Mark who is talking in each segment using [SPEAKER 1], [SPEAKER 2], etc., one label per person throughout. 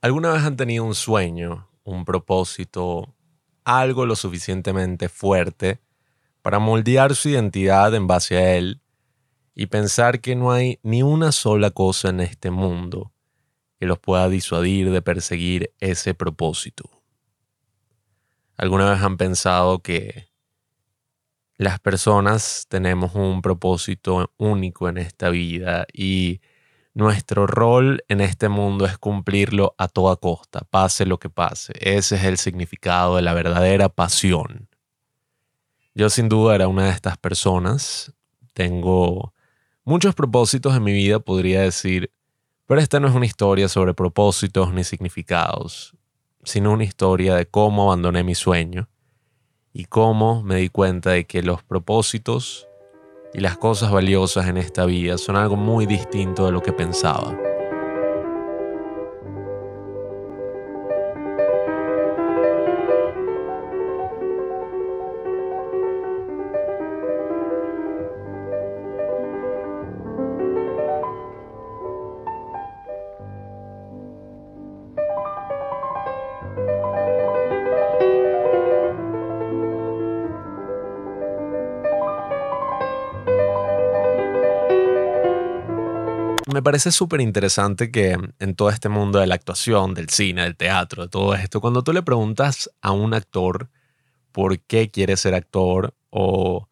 [SPEAKER 1] ¿Alguna vez han tenido un sueño, un propósito, algo lo suficientemente fuerte para moldear su identidad en base a él y pensar que no hay ni una sola cosa en este mundo que los pueda disuadir de perseguir ese propósito? ¿Alguna vez han pensado que las personas tenemos un propósito único en esta vida y nuestro rol en este mundo es cumplirlo a toda costa, pase lo que pase. Ese es el significado de la verdadera pasión. Yo sin duda era una de estas personas. Tengo muchos propósitos en mi vida, podría decir, pero esta no es una historia sobre propósitos ni significados, sino una historia de cómo abandoné mi sueño y cómo me di cuenta de que los propósitos y las cosas valiosas en esta vida son algo muy distinto de lo que pensaba. Parece súper interesante que en todo este mundo de la actuación, del cine, del teatro, de todo esto, cuando tú le preguntas a un actor por qué quiere ser actor o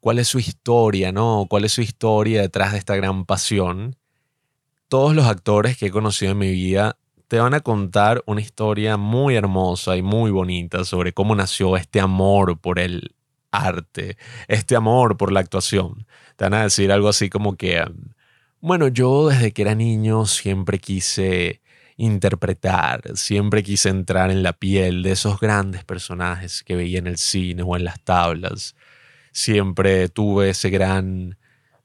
[SPEAKER 1] cuál es su historia, ¿no? ¿Cuál es su historia detrás de esta gran pasión? Todos los actores que he conocido en mi vida te van a contar una historia muy hermosa y muy bonita sobre cómo nació este amor por el arte, este amor por la actuación. Te van a decir algo así como que bueno, yo desde que era niño siempre quise interpretar, siempre quise entrar en la piel de esos grandes personajes que veía en el cine o en las tablas. Siempre tuve ese gran,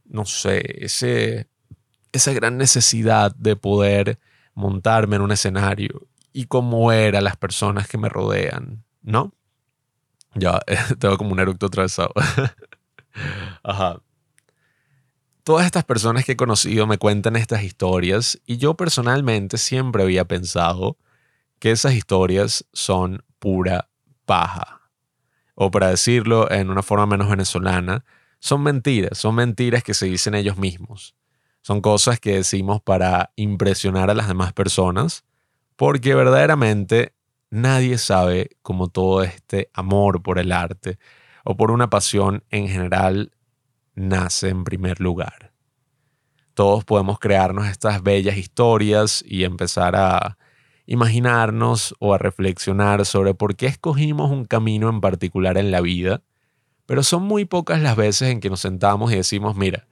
[SPEAKER 1] no sé, ese, esa gran necesidad de poder montarme en un escenario y cómo eran las personas que me rodean, ¿no? Ya, tengo como un eructo atravesado. Ajá todas estas personas que he conocido me cuentan estas historias y yo personalmente siempre había pensado que esas historias son pura paja. O para decirlo en una forma menos venezolana, son mentiras, son mentiras que se dicen ellos mismos. Son cosas que decimos para impresionar a las demás personas, porque verdaderamente nadie sabe cómo todo este amor por el arte o por una pasión en general nace en primer lugar. Todos podemos crearnos estas bellas historias y empezar a imaginarnos o a reflexionar sobre por qué escogimos un camino en particular en la vida, pero son muy pocas las veces en que nos sentamos y decimos, mira,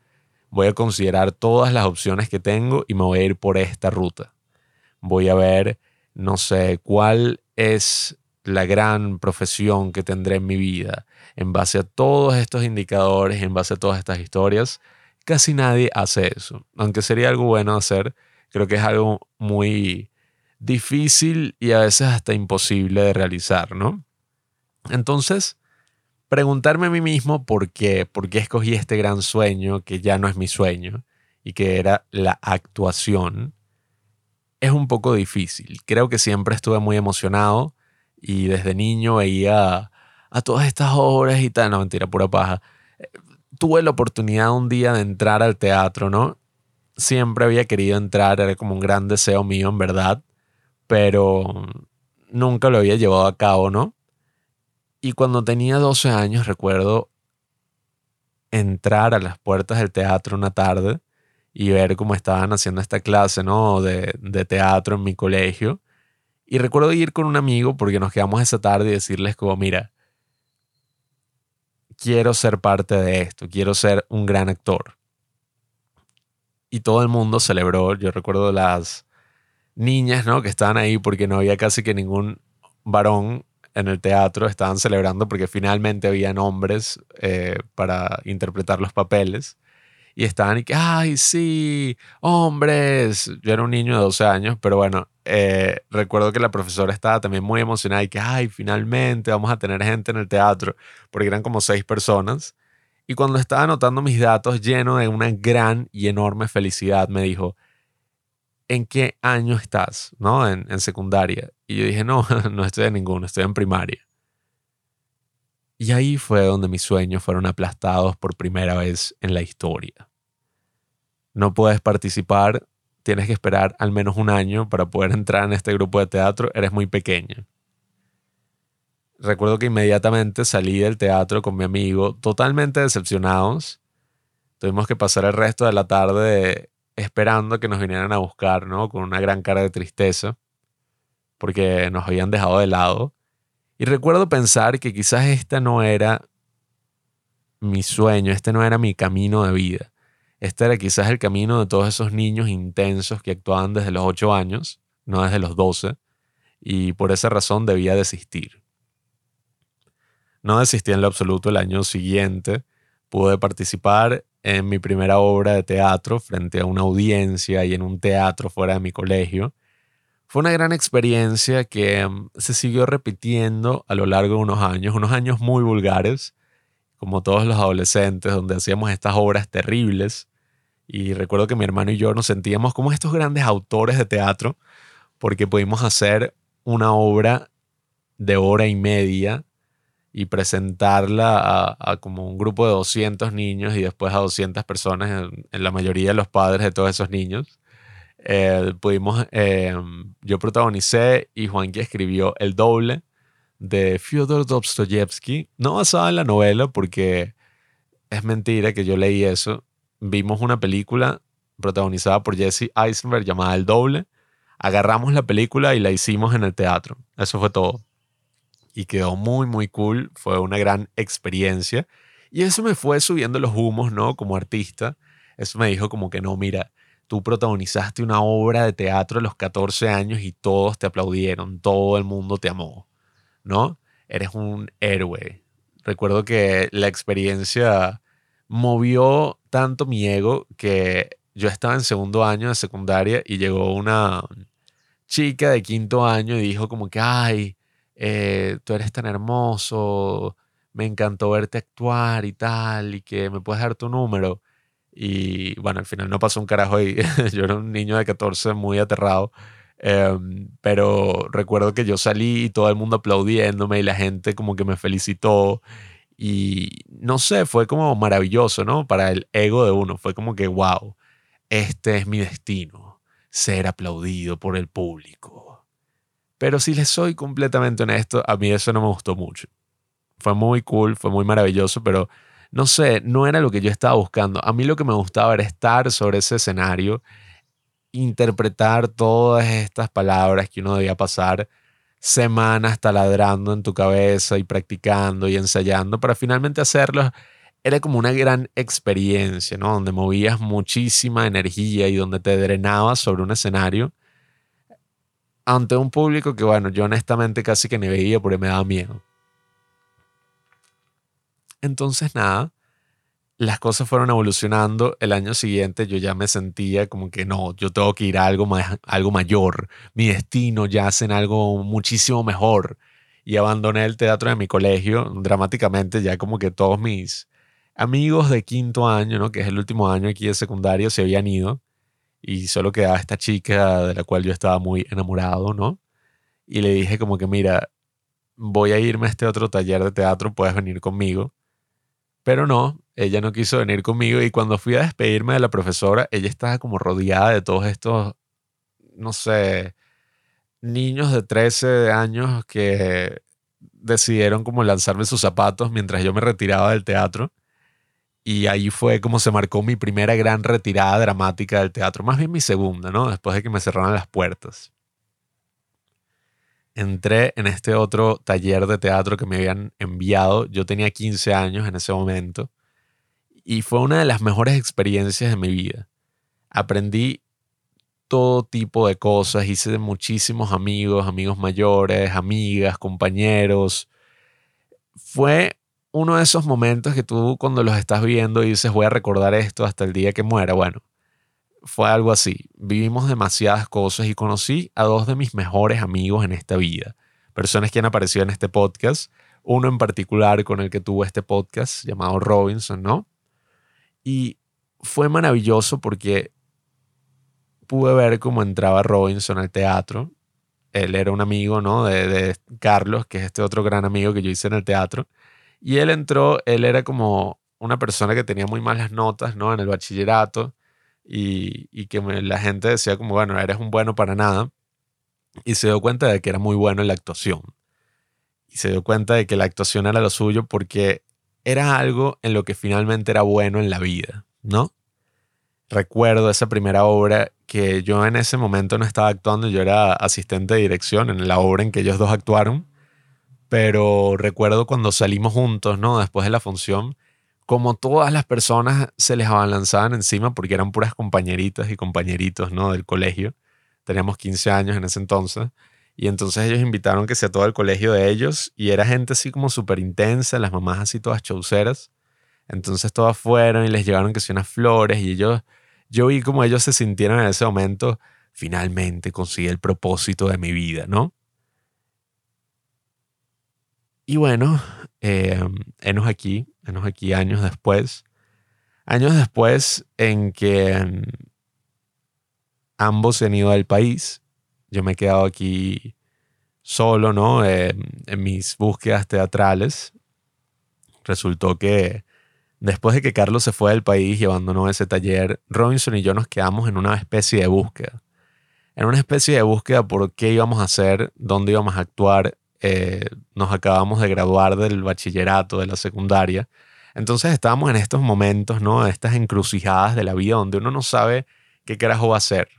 [SPEAKER 1] voy a considerar todas las opciones que tengo y me voy a ir por esta ruta. Voy a ver, no sé, cuál es la gran profesión que tendré en mi vida en base a todos estos indicadores, en base a todas estas historias, casi nadie hace eso. Aunque sería algo bueno hacer, creo que es algo muy difícil y a veces hasta imposible de realizar, ¿no? Entonces, preguntarme a mí mismo por qué, por qué escogí este gran sueño que ya no es mi sueño y que era la actuación, es un poco difícil. Creo que siempre estuve muy emocionado y desde niño veía a todas estas obras y tal, no mentira, pura paja. Tuve la oportunidad un día de entrar al teatro, ¿no? Siempre había querido entrar, era como un gran deseo mío, en verdad, pero nunca lo había llevado a cabo, ¿no? Y cuando tenía 12 años, recuerdo entrar a las puertas del teatro una tarde y ver cómo estaban haciendo esta clase, ¿no? De, de teatro en mi colegio. Y recuerdo ir con un amigo porque nos quedamos esa tarde y decirles como, mira, quiero ser parte de esto, quiero ser un gran actor. Y todo el mundo celebró, yo recuerdo las niñas, ¿no? Que estaban ahí porque no había casi que ningún varón en el teatro, estaban celebrando porque finalmente habían hombres eh, para interpretar los papeles y estaban y que, ay, sí, hombres. Yo era un niño de 12 años, pero bueno, eh, recuerdo que la profesora estaba también muy emocionada y que, ay, finalmente vamos a tener gente en el teatro, porque eran como seis personas. Y cuando estaba anotando mis datos lleno de una gran y enorme felicidad, me dijo, ¿en qué año estás? ¿No? En, en secundaria. Y yo dije, no, no estoy en ninguno, estoy en primaria. Y ahí fue donde mis sueños fueron aplastados por primera vez en la historia. No puedes participar, tienes que esperar al menos un año para poder entrar en este grupo de teatro, eres muy pequeña. Recuerdo que inmediatamente salí del teatro con mi amigo, totalmente decepcionados. Tuvimos que pasar el resto de la tarde esperando que nos vinieran a buscar, ¿no? Con una gran cara de tristeza, porque nos habían dejado de lado. Y recuerdo pensar que quizás este no era mi sueño, este no era mi camino de vida. Este era quizás el camino de todos esos niños intensos que actuaban desde los 8 años, no desde los 12, y por esa razón debía desistir. No desistí en lo absoluto el año siguiente, pude participar en mi primera obra de teatro frente a una audiencia y en un teatro fuera de mi colegio, fue una gran experiencia que mm, se siguió repitiendo a lo largo de unos años, unos años muy vulgares, como todos los adolescentes, donde hacíamos estas obras terribles. Y recuerdo que mi hermano y yo nos sentíamos como estos grandes autores de teatro, porque pudimos hacer una obra de hora y media y presentarla a, como un grupo de 200 niños y después a 200 personas, en la mayoría de los padres de todos esos niños. Eh, pudimos, eh, yo protagonicé y Juanqui escribió el doble de Fyodor Dostoyevsky, no basada en la novela porque es mentira que yo leí eso. Vimos una película protagonizada por Jesse Eisenberg llamada El Doble. Agarramos la película y la hicimos en el teatro. Eso fue todo. Y quedó muy, muy cool. Fue una gran experiencia. Y eso me fue subiendo los humos, ¿no? Como artista. Eso me dijo como que no, mira, tú protagonizaste una obra de teatro a los 14 años y todos te aplaudieron, todo el mundo te amó, ¿no? Eres un héroe. Recuerdo que la experiencia movió tanto mi ego que yo estaba en segundo año de secundaria y llegó una chica de quinto año y dijo como que, ay, eh, tú eres tan hermoso, me encantó verte actuar y tal, y que me puedes dar tu número. Y bueno, al final no pasó un carajo ahí. yo era un niño de 14 muy aterrado. Em, pero recuerdo que yo salí y todo el mundo aplaudiéndome y la gente como que me felicitó. Y no sé, fue como maravilloso, ¿no? Para el ego de uno. Fue como que, wow, este es mi destino, ser aplaudido por el público. Pero si les soy completamente honesto, a mí eso no me gustó mucho. Fue muy cool, fue muy maravilloso, pero no sé, no era lo que yo estaba buscando. A mí lo que me gustaba era estar sobre ese escenario, interpretar todas estas palabras que uno debía pasar semanas taladrando en tu cabeza y practicando y ensayando para finalmente hacerlo. Era como una gran experiencia, ¿no? Donde movías muchísima energía y donde te drenabas sobre un escenario ante un público que, bueno, yo honestamente casi que ni veía porque me daba miedo. Entonces, nada, las cosas fueron evolucionando. El año siguiente yo ya me sentía como que no, yo tengo que ir a algo, algo mayor. Mi destino ya en algo muchísimo mejor. Y abandoné el teatro de mi colegio dramáticamente, ya como que todos mis amigos de quinto año, ¿no? que es el último año aquí de secundario, se habían ido. Y solo quedaba esta chica de la cual yo estaba muy enamorado, ¿no? Y le dije como que, mira, voy a irme a este otro taller de teatro, puedes venir conmigo. Pero no, ella no quiso venir conmigo y cuando fui a despedirme de la profesora, ella estaba como rodeada de todos estos, no sé, niños de 13 años que decidieron como lanzarme sus zapatos mientras yo me retiraba del teatro. Y ahí fue como se marcó mi primera gran retirada dramática del teatro, más bien mi segunda, ¿no? Después de que me cerraron las puertas entré en este otro taller de teatro que me habían enviado. Yo tenía 15 años en ese momento y fue una de las mejores experiencias de mi vida. Aprendí todo tipo de cosas, hice muchísimos amigos, amigos mayores, amigas, compañeros. Fue uno de esos momentos que tú cuando los estás viendo dices voy a recordar esto hasta el día que muera. Bueno, fue algo así. Vivimos demasiadas cosas y conocí a dos de mis mejores amigos en esta vida. Personas que han aparecido en este podcast. Uno en particular con el que tuve este podcast llamado Robinson, ¿no? Y fue maravilloso porque pude ver cómo entraba Robinson al teatro. Él era un amigo, ¿no? De, de Carlos, que es este otro gran amigo que yo hice en el teatro. Y él entró, él era como una persona que tenía muy malas notas, ¿no? En el bachillerato y, que la gente decía como, bueno, eres un bueno para nada. Y se dio cuenta de que era muy bueno en la actuación. Y se dio cuenta de que la actuación era lo suyo porque era algo en lo que finalmente era bueno en la vida, ¿no? Recuerdo esa primera obra que yo en ese momento no estaba actuando, yo era asistente de dirección en la obra en que ellos dos actuaron, pero recuerdo cuando salimos juntos, ¿no? Después de la función, como todas las personas se les abalanzaban encima porque eran puras compañeritas y compañeritos, ¿no? Del colegio. Teníamos 15 años en ese entonces. Y entonces ellos invitaron que sea todo el colegio de ellos y era gente así como súper intensa, las mamás así todas chauceras. Entonces todas fueron y les llevaron que sea unas flores y ellos, yo vi como ellos se sintieron en ese momento, finalmente conseguí el propósito de mi vida, ¿no? Y bueno, eh, enos aquí, enos aquí años después, años después en que mm, ambos se han ido del país, yo me he quedado aquí solo, ¿no? Eh, en mis búsquedas teatrales. Resultó que después de que Carlos se fue del país y abandonó ese taller, Robinson y yo nos quedamos en una especie de búsqueda. En una especie de búsqueda por qué íbamos a hacer, dónde íbamos a actuar. Eh, nos acabamos de graduar del bachillerato, de la secundaria. Entonces estábamos en estos momentos, ¿no? Estas encrucijadas de la vida donde uno no sabe qué carajo va a hacer.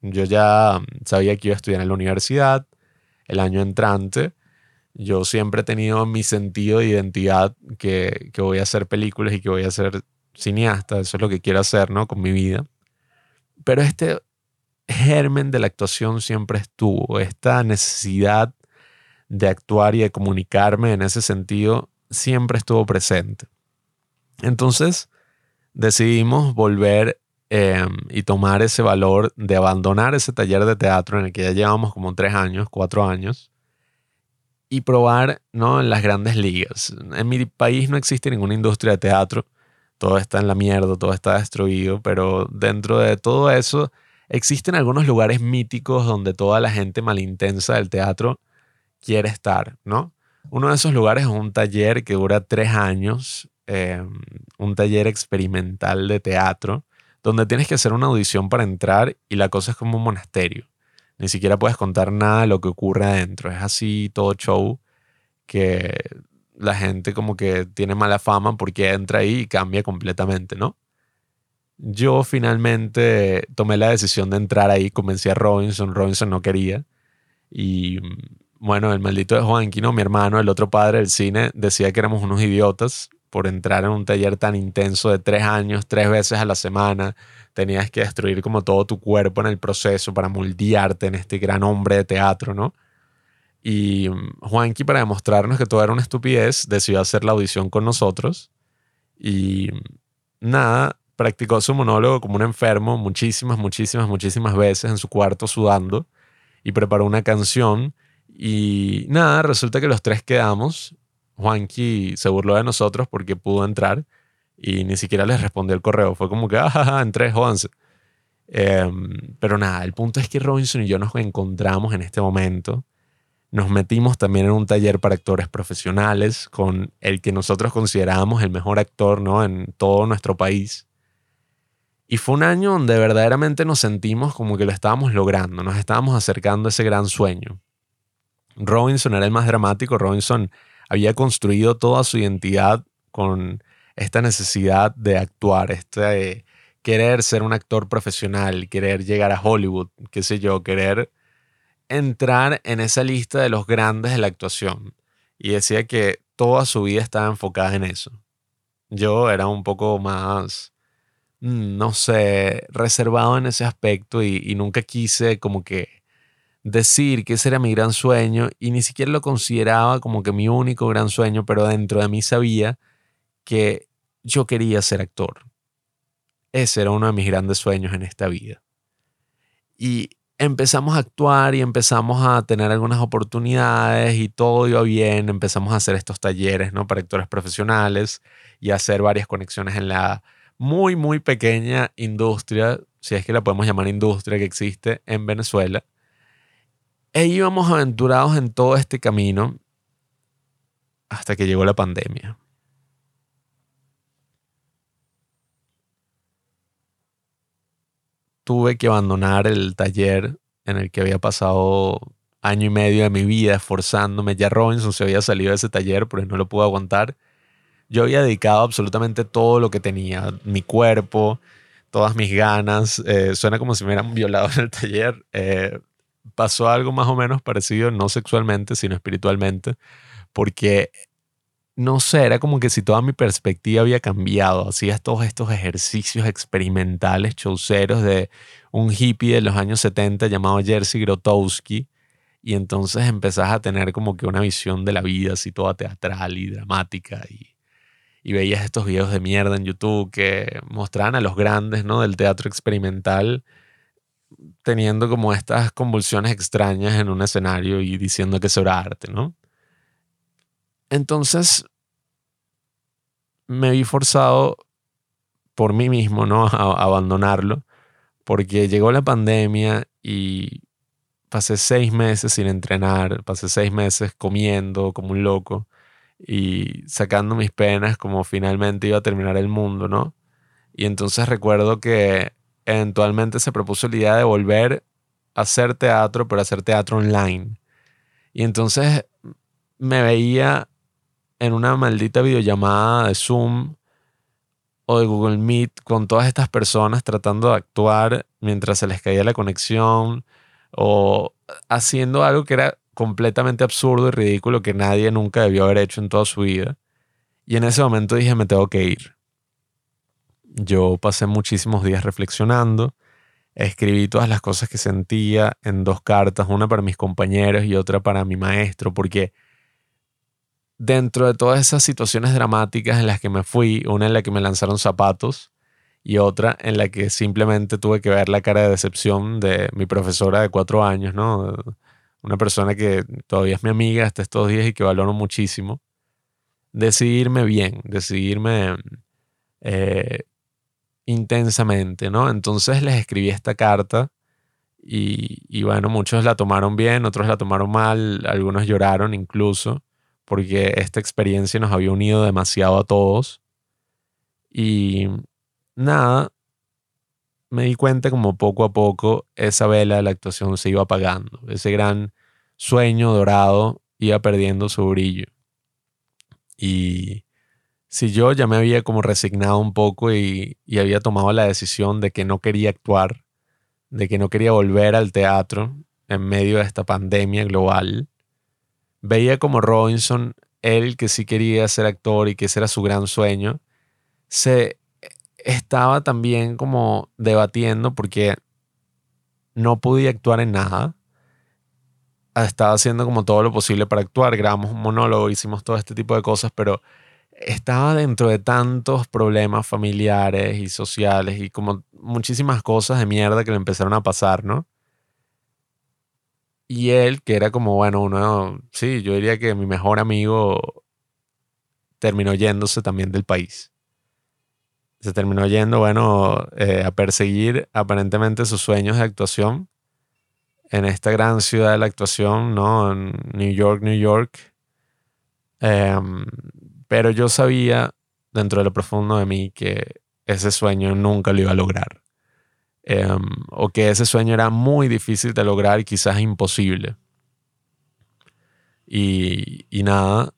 [SPEAKER 1] Yo ya sabía que iba a estudiar en la universidad el año entrante. Yo siempre he tenido mi sentido de identidad que, que voy a hacer películas y que voy a ser cineasta. Eso es lo que quiero hacer, ¿no? Con mi vida. Pero este germen de la actuación siempre estuvo. Esta necesidad de actuar y de comunicarme en ese sentido siempre estuvo presente. Entonces decidimos volver Em, y tomar ese valor de abandonar ese taller de teatro en el que ya llevamos como tres años, cuatro años, y probar ¿no? en las grandes ligas. En mi país no existe ninguna industria de teatro, todo está en la mierda, todo está destruido, pero dentro de todo eso existen algunos lugares míticos donde toda la gente malintensa del teatro quiere estar, ¿no? Uno de esos lugares es un taller que dura tres años, em, un taller experimental de teatro, donde tienes que hacer una audición para entrar y la cosa es como un monasterio. Ni siquiera puedes contar nada de lo que ocurre adentro. Es así todo show que la gente como que tiene mala fama porque entra ahí y cambia completamente, ¿no? Yo finalmente tomé la decisión de entrar ahí, convencí a Robinson, Robinson no quería. Y bueno, el maldito de Juanquino, mi hermano, el otro padre del cine, decía que éramos unos idiotas por entrar en un taller tan intenso de tres años, tres veces a la semana. Tenías que destruir como todo tu cuerpo en el proceso para moldearte en este gran hombre de teatro, ¿no? Y mm, Juanqui, para demostrarnos que todo era una estupidez, decidió hacer la audición con nosotros. Y mm, nada, practicó su monólogo como un enfermo muchísimas, muchísimas, muchísimas veces en su cuarto sudando. Y preparó una canción. Y nada, resulta que los tres quedamos Juanqui se burló de nosotros porque pudo entrar y ni siquiera les respondió el correo. Fue como que, ah, entré. Em, pero nada, el punto es que Robinson y yo nos encontramos en este momento. Nos metimos también en un taller para actores profesionales con el que nosotros considerábamos el mejor actor ¿no? en todo nuestro país. Y fue un año donde verdaderamente nos sentimos como que lo estábamos logrando, nos estábamos acercando a ese gran sueño. Robinson era el más dramático, Robinson había construido toda su identidad con esta necesidad de actuar, este querer ser un actor profesional, querer llegar a Hollywood, qué sé yo, querer entrar en esa lista de los grandes de la actuación. Y decía que toda su vida estaba enfocada en eso. Yo era un poco más, mm, no sé, reservado en ese aspecto y, y nunca quise como que decir que ese era mi gran sueño y ni siquiera lo consideraba como que mi único gran sueño, pero dentro de mí sabía que yo quería ser actor. Ese era uno de mis grandes sueños en esta vida. Y empezamos a actuar y empezamos a tener algunas oportunidades y todo iba bien. Empezamos a hacer estos talleres ¿no? para actores profesionales y hacer varias conexiones en la muy, muy pequeña industria si es que la podemos llamar industria que existe en Venezuela. E íbamos aventurados en todo este camino hasta que llegó la pandemia. Tuve que abandonar el taller en el que había pasado año y medio de mi vida esforzándome. Ya Robinson se había salido de ese taller porque no lo pude aguantar. Yo había dedicado absolutamente todo lo que tenía, mi cuerpo, todas mis ganas. Eh, suena como si me hubieran violado en el taller. Eh, pasó algo más o menos parecido, no sexualmente, sino espiritualmente, porque no sé, era como que si toda mi perspectiva había cambiado. Hacías todos estos ejercicios experimentales, chauceros de un hippie de los años 70 llamado Jerzy Grotowski. Y entonces empezás a tener como que una visión de la vida así toda teatral y dramática. Y, y veías estos videos de mierda en YouTube que mostraban a los grandes ¿no? del teatro experimental teniendo como estas convulsiones extrañas en un escenario y diciendo que eso era arte, ¿no? Entonces me vi forzado por mí mismo, ¿no? A, abandonarlo, porque llegó la pandemia y pasé seis meses sin entrenar, pasé seis meses comiendo como un loco y sacando mis penas como finalmente iba a terminar el mundo, ¿no? Y entonces recuerdo que eventualmente se propuso la idea de volver a hacer teatro, pero hacer teatro online. Y entonces me veía en una maldita videollamada de Zoom o de Google Meet con todas estas personas tratando de actuar mientras se les caía la conexión o haciendo algo que era completamente absurdo y ridículo que nadie nunca debió haber hecho en toda su vida. Y en ese momento dije, me tengo que ir. Yo pasé muchísimos días reflexionando, escribí todas las cosas que sentía en dos cartas, una para mis compañeros y otra para mi maestro, porque dentro de todas esas situaciones dramáticas en las que me fui, una en la que me lanzaron zapatos y otra en la que simplemente tuve que ver la cara de decepción de mi profesora de cuatro años, ¿no? Una persona que todavía es mi amiga hasta estos días y que valoro muchísimo. Decidirme bien, decidirme eh, intensamente, ¿no? Entonces les escribí esta carta y, y bueno, muchos la tomaron bien, otros la tomaron mal, algunos lloraron incluso porque esta experiencia nos había unido demasiado a todos. Y nada, me di cuenta como poco a poco esa vela de la actuación se iba apagando, ese gran sueño dorado iba perdiendo su brillo. Y si yo ya me había como resignado un poco y, y había tomado la decisión de que no quería actuar, de que no quería volver al teatro en medio de esta pandemia global, veía como Robinson, él que sí quería ser actor y que ese era su gran sueño, se estaba también como debatiendo porque no podía actuar en nada. Estaba haciendo como todo lo posible para actuar, grabamos un monólogo, hicimos todo este tipo de cosas, pero estaba dentro de tantos problemas familiares y sociales y como muchísimas cosas de mierda que le empezaron a pasar, ¿no? Y él, que era como, bueno, uno, sí, yo diría que mi mejor amigo terminó yéndose también del país. Se terminó yendo, bueno, eh, a perseguir aparentemente sus sueños de actuación en esta gran ciudad de la actuación, ¿no? En New York, New York. Em, pero yo sabía dentro de lo profundo de mí que ese sueño nunca lo iba a lograr. Em, o que ese sueño era muy difícil de lograr y quizás imposible. Y, y nada,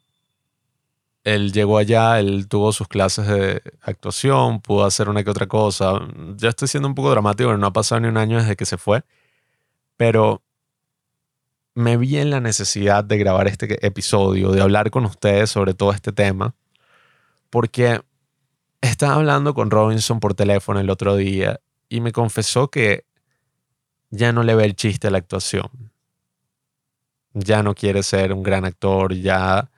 [SPEAKER 1] él llegó allá, él tuvo sus clases de actuación, pudo hacer una que otra cosa. Ya estoy siendo un poco dramático, pero no ha pasado ni un año desde que se fue. Pero me vi en la necesidad de grabar este episodio, de hablar con ustedes sobre todo este tema, porque estaba hablando con Robinson por teléfono el otro día y me confesó que ya no le ve el chiste a la actuación. Ya no quiere ser un gran actor, ya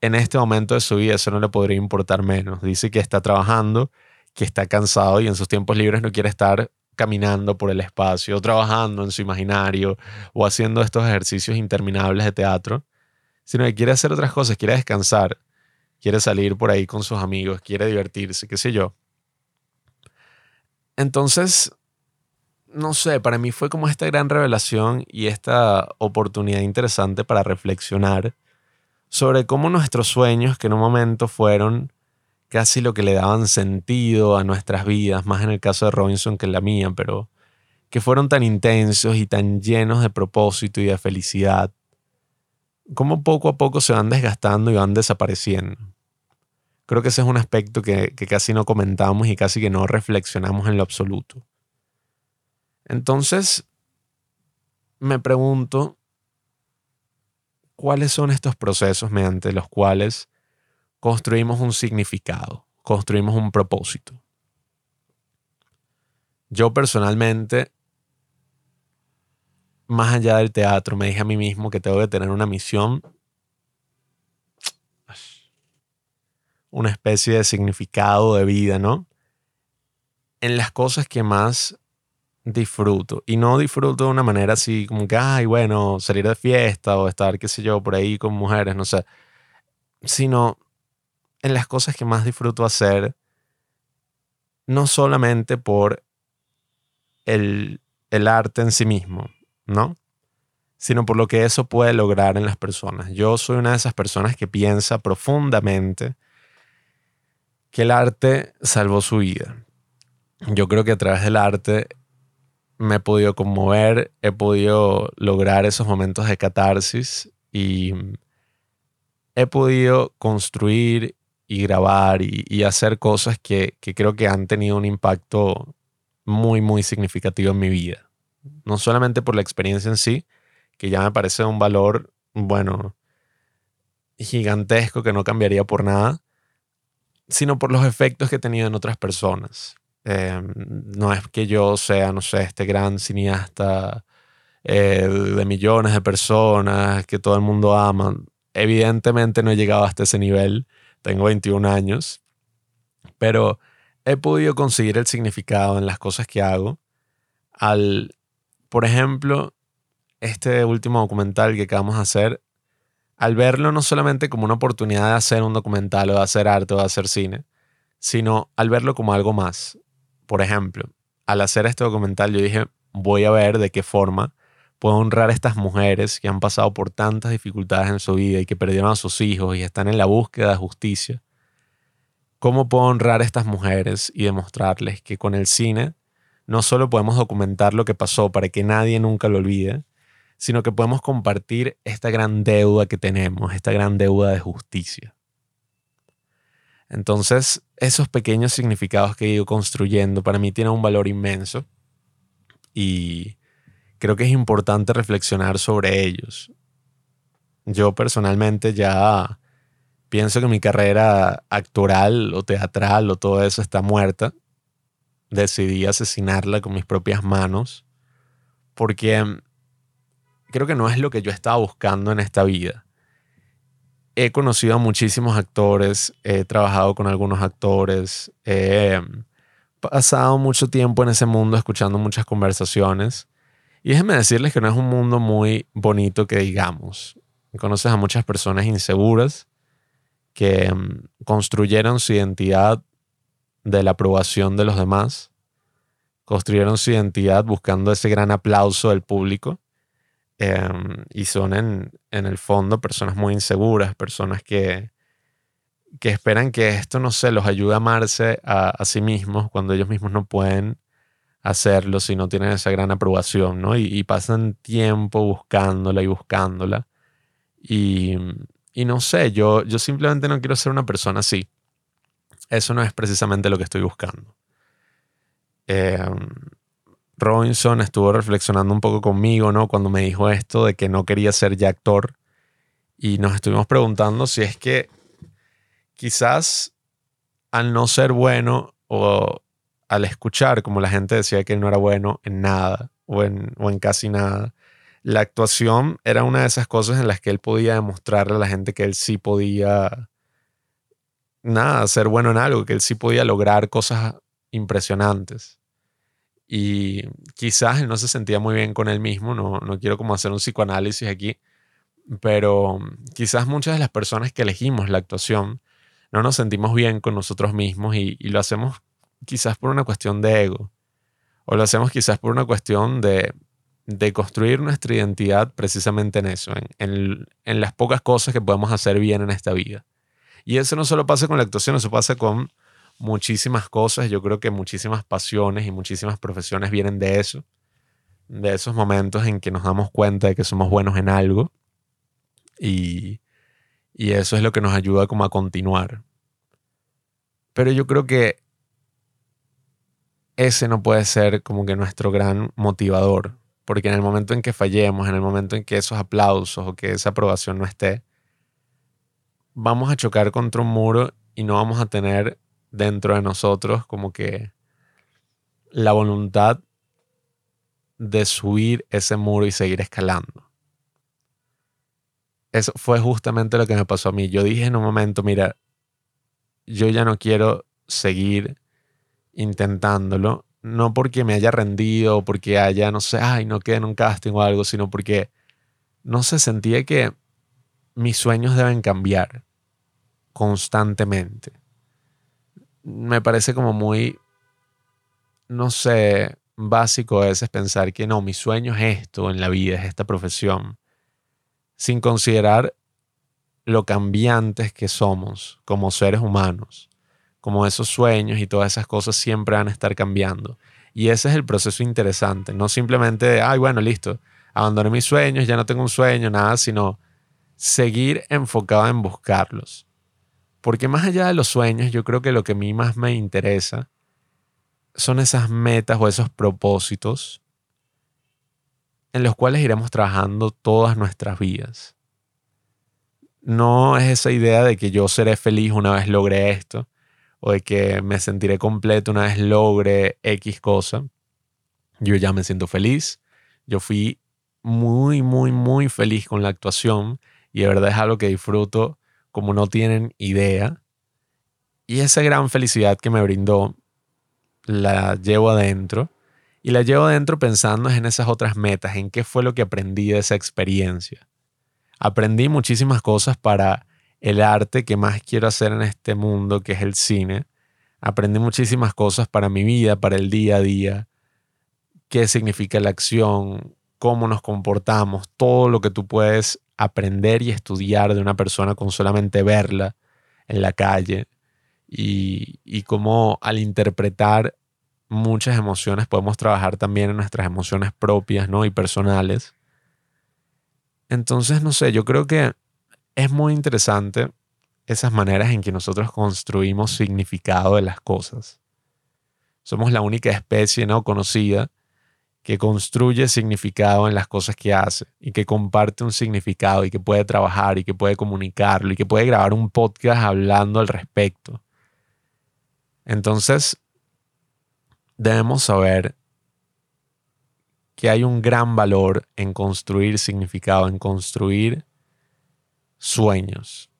[SPEAKER 1] en este momento de su vida eso no le podría importar menos. Dice que está trabajando, que está cansado y en sus tiempos libres no quiere estar caminando por el espacio, trabajando en su imaginario o haciendo estos ejercicios interminables de teatro, sino que quiere hacer otras cosas, quiere descansar, quiere salir por ahí con sus amigos, quiere divertirse, qué sé yo. Entonces, no sé, para mí fue como esta gran revelación y esta oportunidad interesante para reflexionar sobre cómo nuestros sueños, que en un momento fueron casi lo que le daban sentido a nuestras vidas, más en el caso de Robinson que en la mía, pero que fueron tan intensos y tan llenos de propósito y de felicidad, cómo poco a poco se van desgastando y van desapareciendo. Creo que ese es un aspecto que, que casi no comentamos y casi que no reflexionamos en lo absoluto. Entonces, me pregunto, ¿cuáles son estos procesos mediante los cuales construimos un significado, construimos un propósito? Yo personalmente, más allá del teatro, me dije a mí mismo que tengo que tener una misión, una especie de significado de vida, ¿no? En las cosas que más disfruto. Y no disfruto de una manera así como que, ay, bueno, salir de fiesta o estar, qué sé yo, por ahí con mujeres, no sé. Sino en las cosas que más disfruto hacer, no solamente por el, el arte en sí mismo, ¿no? Sino por lo que eso puede lograr en las personas. Yo soy una de esas personas que piensa profundamente que el arte salvó su vida. Yo creo que a través del arte me he podido conmover, he podido lograr esos momentos de catarsis y he podido construir y grabar y, hacer cosas que, creo que han tenido un impacto muy, muy significativo en mi vida. No solamente por la experiencia en sí, que ya me parece un valor, bueno, gigantesco que no cambiaría por nada, sino por los efectos que he tenido en otras personas. Em, no es que yo sea, no sé, este gran cineasta eh, de millones de personas que todo el mundo ama. Evidentemente no he llegado hasta ese nivel. Tengo 21 años. Pero he podido conseguir el significado en las cosas que hago. Al, por ejemplo, este último documental que acabamos de hacer, al verlo no solamente como una oportunidad de hacer un documental o de hacer arte o de hacer cine, sino al verlo como algo más, por ejemplo, al hacer este documental yo dije, voy a ver de qué forma puedo honrar a estas mujeres que han pasado por tantas dificultades en su vida y que perdieron a sus hijos y están en la búsqueda de justicia. ¿Cómo puedo honrar a estas mujeres y demostrarles que con el cine no solo podemos documentar lo que pasó para que nadie nunca lo olvide, sino que podemos compartir esta gran deuda que tenemos, esta gran deuda de justicia? Entonces, esos pequeños significados que he ido construyendo para mí tienen un valor inmenso y creo que es importante reflexionar sobre ellos. Yo personalmente ya pienso que mi carrera actoral o teatral o todo eso está muerta. Decidí asesinarla con mis propias manos porque creo que no es lo que yo estaba buscando en esta vida he conocido a muchísimos actores, he trabajado con algunos actores, he pasado mucho tiempo en ese mundo escuchando muchas conversaciones. Y déjenme decirles que no es un mundo muy bonito que digamos. Conoces a muchas personas inseguras que mm, construyeron su identidad de la aprobación de los demás, construyeron su identidad buscando ese gran aplauso del público Em, y son en, el fondo personas muy inseguras, personas que, que esperan que esto, no sé, los ayude a amarse a, sí mismos cuando ellos mismos no pueden hacerlo si no tienen esa gran aprobación, ¿no? Y, pasan tiempo buscándola y buscándola. Y, y, no sé, yo, yo simplemente no quiero ser una persona así. Eso no es precisamente lo que estoy buscando. Eh, Robinson estuvo reflexionando un poco conmigo, ¿no? Cuando me dijo esto de que no quería ser ya actor. Y nos estuvimos preguntando si es que quizás al no ser bueno o al escuchar, como la gente decía que él no era bueno en nada o en, o en casi nada, la actuación era una de esas cosas en las que él podía demostrarle a la gente que él sí podía, nada, ser bueno en algo, que él sí podía lograr cosas impresionantes. Y quizás él no se sentía muy bien con él mismo, no, no quiero como hacer un psicoanálisis aquí, pero quizás muchas de las personas que elegimos la actuación no nos sentimos bien con nosotros mismos y, lo hacemos quizás por una cuestión de ego O lo hacemos quizás por una cuestión de, de construir nuestra identidad precisamente en eso, en, en, las pocas cosas que podemos hacer bien en esta vida. Y eso no solo pasa con la actuación, eso pasa con muchísimas cosas. Yo creo que muchísimas pasiones y muchísimas profesiones vienen de eso, de esos momentos en que nos damos cuenta de que somos buenos en algo y, y eso es lo que nos ayuda como a continuar. Pero yo creo que ese no puede ser como que nuestro gran motivador, porque en el momento en que fallemos, en el momento en que esos aplausos o que esa aprobación no esté, vamos a chocar contra un muro y no vamos a tener dentro de nosotros como que la voluntad de subir ese muro y seguir escalando. Eso fue justamente lo que me pasó a mí. Yo dije en un momento, mira, yo ya no quiero seguir intentándolo, no porque me haya rendido o porque haya, no sé, ay, no quede en un casting o algo, sino porque, no sé, sentía que mis sueños deben cambiar constantemente. Me parece como muy, no sé, básico a veces pensar que no, mi sueño es esto en la vida, es esta profesión, sin considerar lo cambiantes que somos como seres humanos como esos sueños y todas esas cosas siempre van a estar cambiando. Y ese es el proceso interesante, no simplemente de, ay, bueno, listo, abandoné mis sueños, ya no tengo un sueño, nada, sino seguir enfocado en buscarlos. Porque más allá de los sueños, yo creo que lo que a mí más me interesa son esas metas o esos propósitos en los cuales iremos trabajando todas nuestras vidas. No es esa idea de que yo seré feliz una vez logre esto, o de que me sentiré completo una vez logre X cosa. Yo ya me siento feliz. Yo fui muy, muy, muy feliz con la actuación y de verdad es algo que disfruto como no tienen idea. Y esa gran felicidad que me brindó la llevo adentro y la llevo adentro pensando en esas otras metas, en qué fue lo que aprendí de esa experiencia. Aprendí muchísimas cosas para el arte que más quiero hacer en este mundo, que es el cine. Aprendí muchísimas cosas para mi vida, para el día a día, qué significa la acción, cómo nos comportamos, todo lo que tú puedes aprender y estudiar de una persona con solamente verla en la calle y, y cómo al interpretar muchas emociones podemos trabajar también en nuestras emociones propias ¿no? y personales. Entonces, no sé, yo creo que es muy interesante esas maneras en que nosotros construimos significado de las cosas. Somos la única especie no conocida que construye significado en las cosas que hace y que comparte un significado y que puede trabajar y que puede comunicarlo y que puede grabar un podcast hablando al respecto. Entonces, debemos saber que hay un gran valor en construir significado, en construir sueños,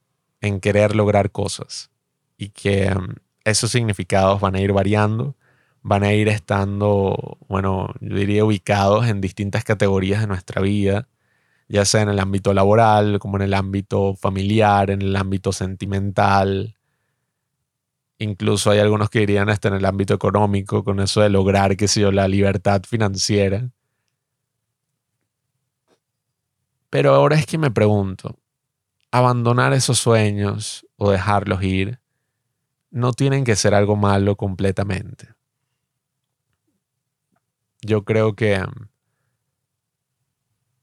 [SPEAKER 1] en querer lograr cosas y que mm, esos significados van a ir variando, van a ir estando, bueno, yo diría ubicados en distintas categorías de nuestra vida, ya sea en el ámbito laboral, como en el ámbito familiar, en el ámbito sentimental. Incluso hay algunos que dirían hasta en el ámbito económico, con eso de lograr, que sé yo, la libertad financiera. Pero ahora es que me pregunto, abandonar esos sueños o dejarlos ir no tienen que ser algo malo completamente. Yo creo que mm,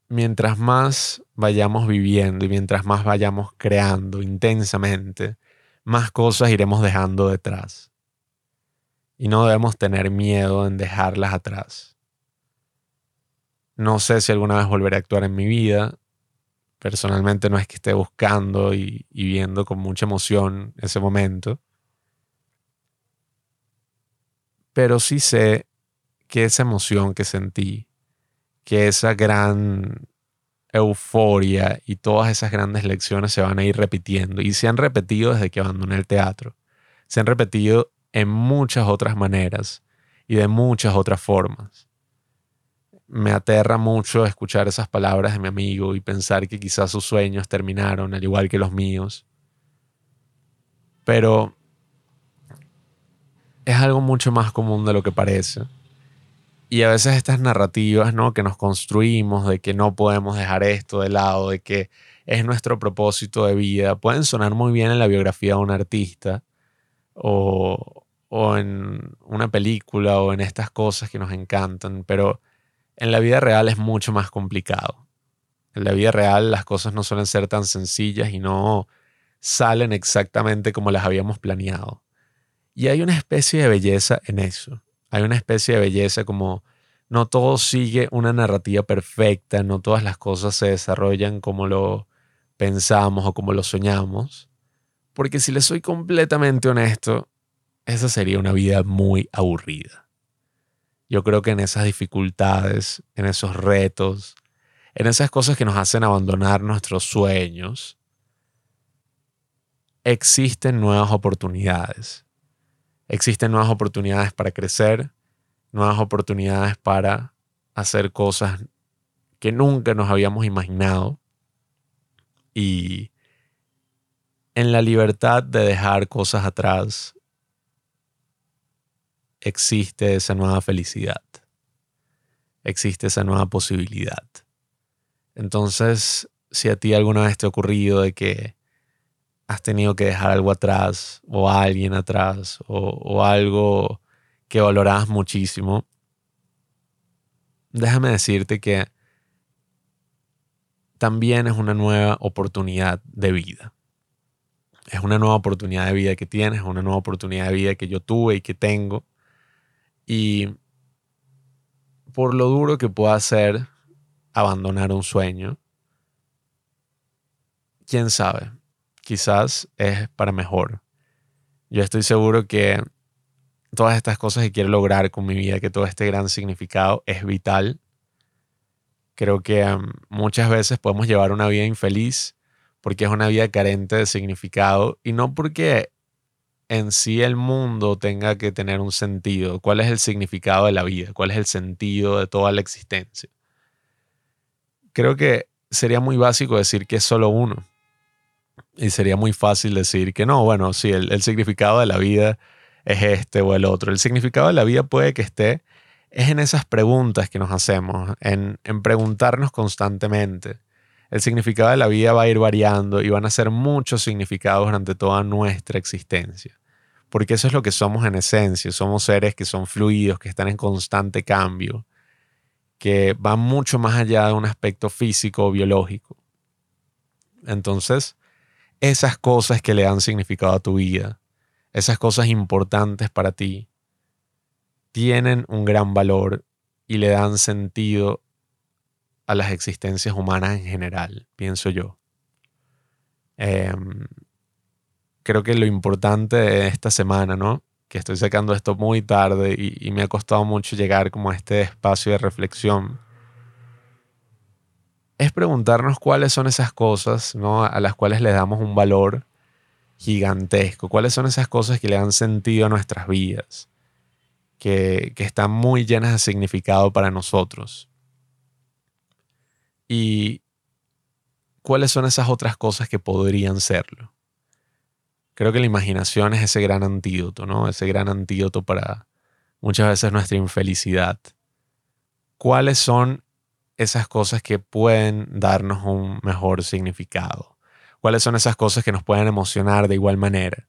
[SPEAKER 1] mientras más vayamos viviendo y mientras más vayamos creando intensamente, más cosas iremos dejando detrás. Y no debemos tener miedo en dejarlas atrás. No sé si alguna vez volveré a actuar en mi vida, Personalmente no es que esté buscando y, viendo con mucha emoción ese momento. Pero sí sé que esa emoción que sentí, que esa gran euforia y todas esas grandes lecciones se van a ir repitiendo y se han repetido desde que abandoné el teatro. Se han repetido en muchas otras maneras y de muchas otras formas me aterra mucho escuchar esas palabras de mi amigo y pensar que quizás sus sueños terminaron al igual que los míos. Pero es algo mucho más común de lo que parece. Y a veces estas narrativas ¿no? que nos construimos de que no podemos dejar esto de lado, de que es nuestro propósito de vida, pueden sonar muy bien en la biografía de un artista o, o en una película o en estas cosas que nos encantan, pero en la vida real es mucho más complicado. En la vida real las cosas no suelen ser tan sencillas y no salen exactamente como las habíamos planeado. Y hay una especie de belleza en eso. Hay una especie de belleza como no todo sigue una narrativa perfecta, no todas las cosas se desarrollan como lo pensamos o como lo soñamos. Porque si le soy completamente honesto, esa sería una vida muy aburrida. Yo creo que en esas dificultades, en esos retos, en esas cosas que nos hacen abandonar nuestros sueños, existen nuevas oportunidades. Existen nuevas oportunidades para crecer, nuevas oportunidades para hacer cosas que nunca nos habíamos imaginado. Y en la libertad de dejar cosas atrás existe esa nueva felicidad, existe esa nueva posibilidad. Entonces, si a ti alguna vez te ha ocurrido de que has tenido que dejar algo atrás o alguien atrás o, algo que valorabas muchísimo, déjame decirte que también es una nueva oportunidad de vida. Es una nueva oportunidad de vida que tienes, es una nueva oportunidad de vida que yo tuve y que tengo. Y por lo duro que pueda ser abandonar un sueño, quién sabe, quizás es para mejor. Yo estoy seguro que todas estas cosas que quiero lograr con mi vida, que todo este gran significado es vital. Creo que um, muchas veces podemos llevar una vida infeliz porque es una vida carente de significado y no porque en sí el mundo tenga que tener un sentido. ¿Cuál es el significado de la vida? ¿Cuál es el sentido de toda la existencia? Creo que sería muy básico decir que es solo uno. Y sería muy fácil decir que no, bueno, sí, el, significado de la vida es este o el otro. El significado de la vida puede que esté es en esas preguntas que nos hacemos, en, en preguntarnos constantemente. El significado de la vida va a ir variando y van a ser muchos significados durante toda nuestra existencia. Porque eso es lo que somos en esencia. Somos seres que son fluidos, que están en constante cambio, que van mucho más allá de un aspecto físico o biológico. Entonces, esas cosas que le dan significado a tu vida, esas cosas importantes para ti, tienen un gran valor y le dan sentido a las existencias humanas en general, pienso yo. Em, creo que lo importante de esta semana, ¿no? Que estoy sacando esto muy tarde y, me ha costado mucho llegar como a este espacio de reflexión, es preguntarnos cuáles son esas cosas, ¿no? A las cuales le damos un valor gigantesco, cuáles son esas cosas que le dan sentido a nuestras vidas, que, que están muy llenas de significado para nosotros. Y cuáles son esas otras cosas que podrían serlo. Creo que la imaginación es ese gran antídoto, ¿no? Ese gran antídoto para muchas veces nuestra infelicidad. ¿Cuáles son esas cosas que pueden darnos un mejor significado? ¿Cuáles son esas cosas que nos pueden emocionar de igual manera?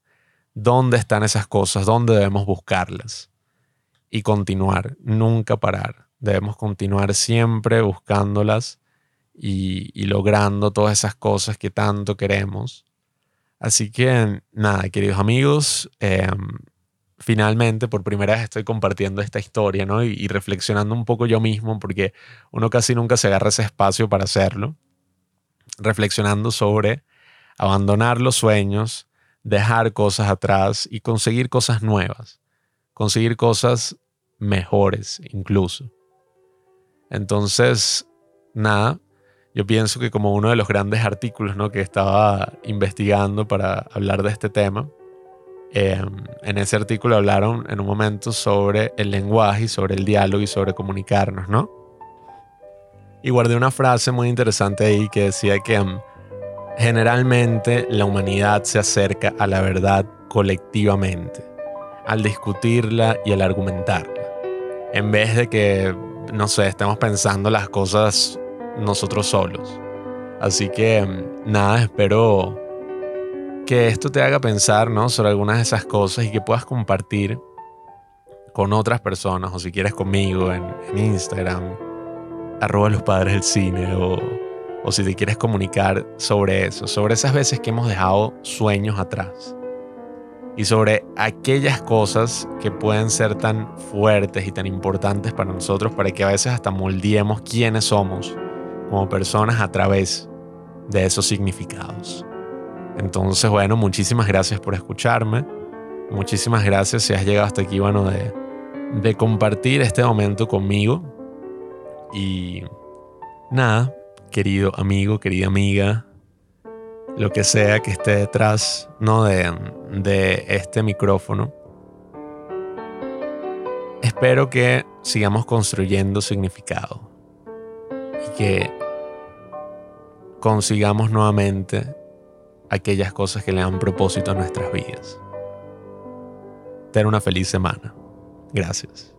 [SPEAKER 1] ¿Dónde están esas cosas? ¿Dónde debemos buscarlas? Y continuar, nunca parar. Debemos continuar siempre buscándolas y, logrando todas esas cosas que tanto queremos. Así que nada, queridos amigos, em, finalmente por primera vez estoy compartiendo esta historia, ¿no? Y, y, reflexionando un poco yo mismo, porque uno casi nunca se agarra ese espacio para hacerlo. Reflexionando sobre abandonar los sueños, dejar cosas atrás y conseguir cosas nuevas, conseguir cosas mejores incluso. Entonces, nada, yo pienso que como uno de los grandes artículos ¿no? que estaba investigando para hablar de este tema, em, en ese artículo hablaron en un momento sobre el lenguaje y sobre el diálogo y sobre comunicarnos, ¿no? Y guardé una frase muy interesante ahí que decía que em, generalmente la humanidad se acerca a la verdad colectivamente, al discutirla y al argumentarla. en vez de que, no sé, estemos pensando las cosas nosotros solos. Así que nada, espero que esto te haga pensar ¿no? sobre algunas de esas cosas y que puedas compartir con otras personas o si quieres conmigo en, Instagram, arroba los padres del cine o, o si te quieres comunicar sobre eso, sobre esas veces que hemos dejado sueños atrás y sobre aquellas cosas que pueden ser tan fuertes y tan importantes para nosotros para que a veces hasta moldeemos quiénes somos como personas a través de esos significados. Entonces, bueno, muchísimas gracias por escucharme. Muchísimas gracias si has llegado hasta aquí, bueno, de, de compartir este momento conmigo. Y nada, querido amigo, querida amiga, lo que sea que esté detrás ¿no? de, de este micrófono. Espero que sigamos construyendo significado y que consigamos nuevamente aquellas cosas que le dan propósito a nuestras vidas. Ten una feliz semana. Gracias.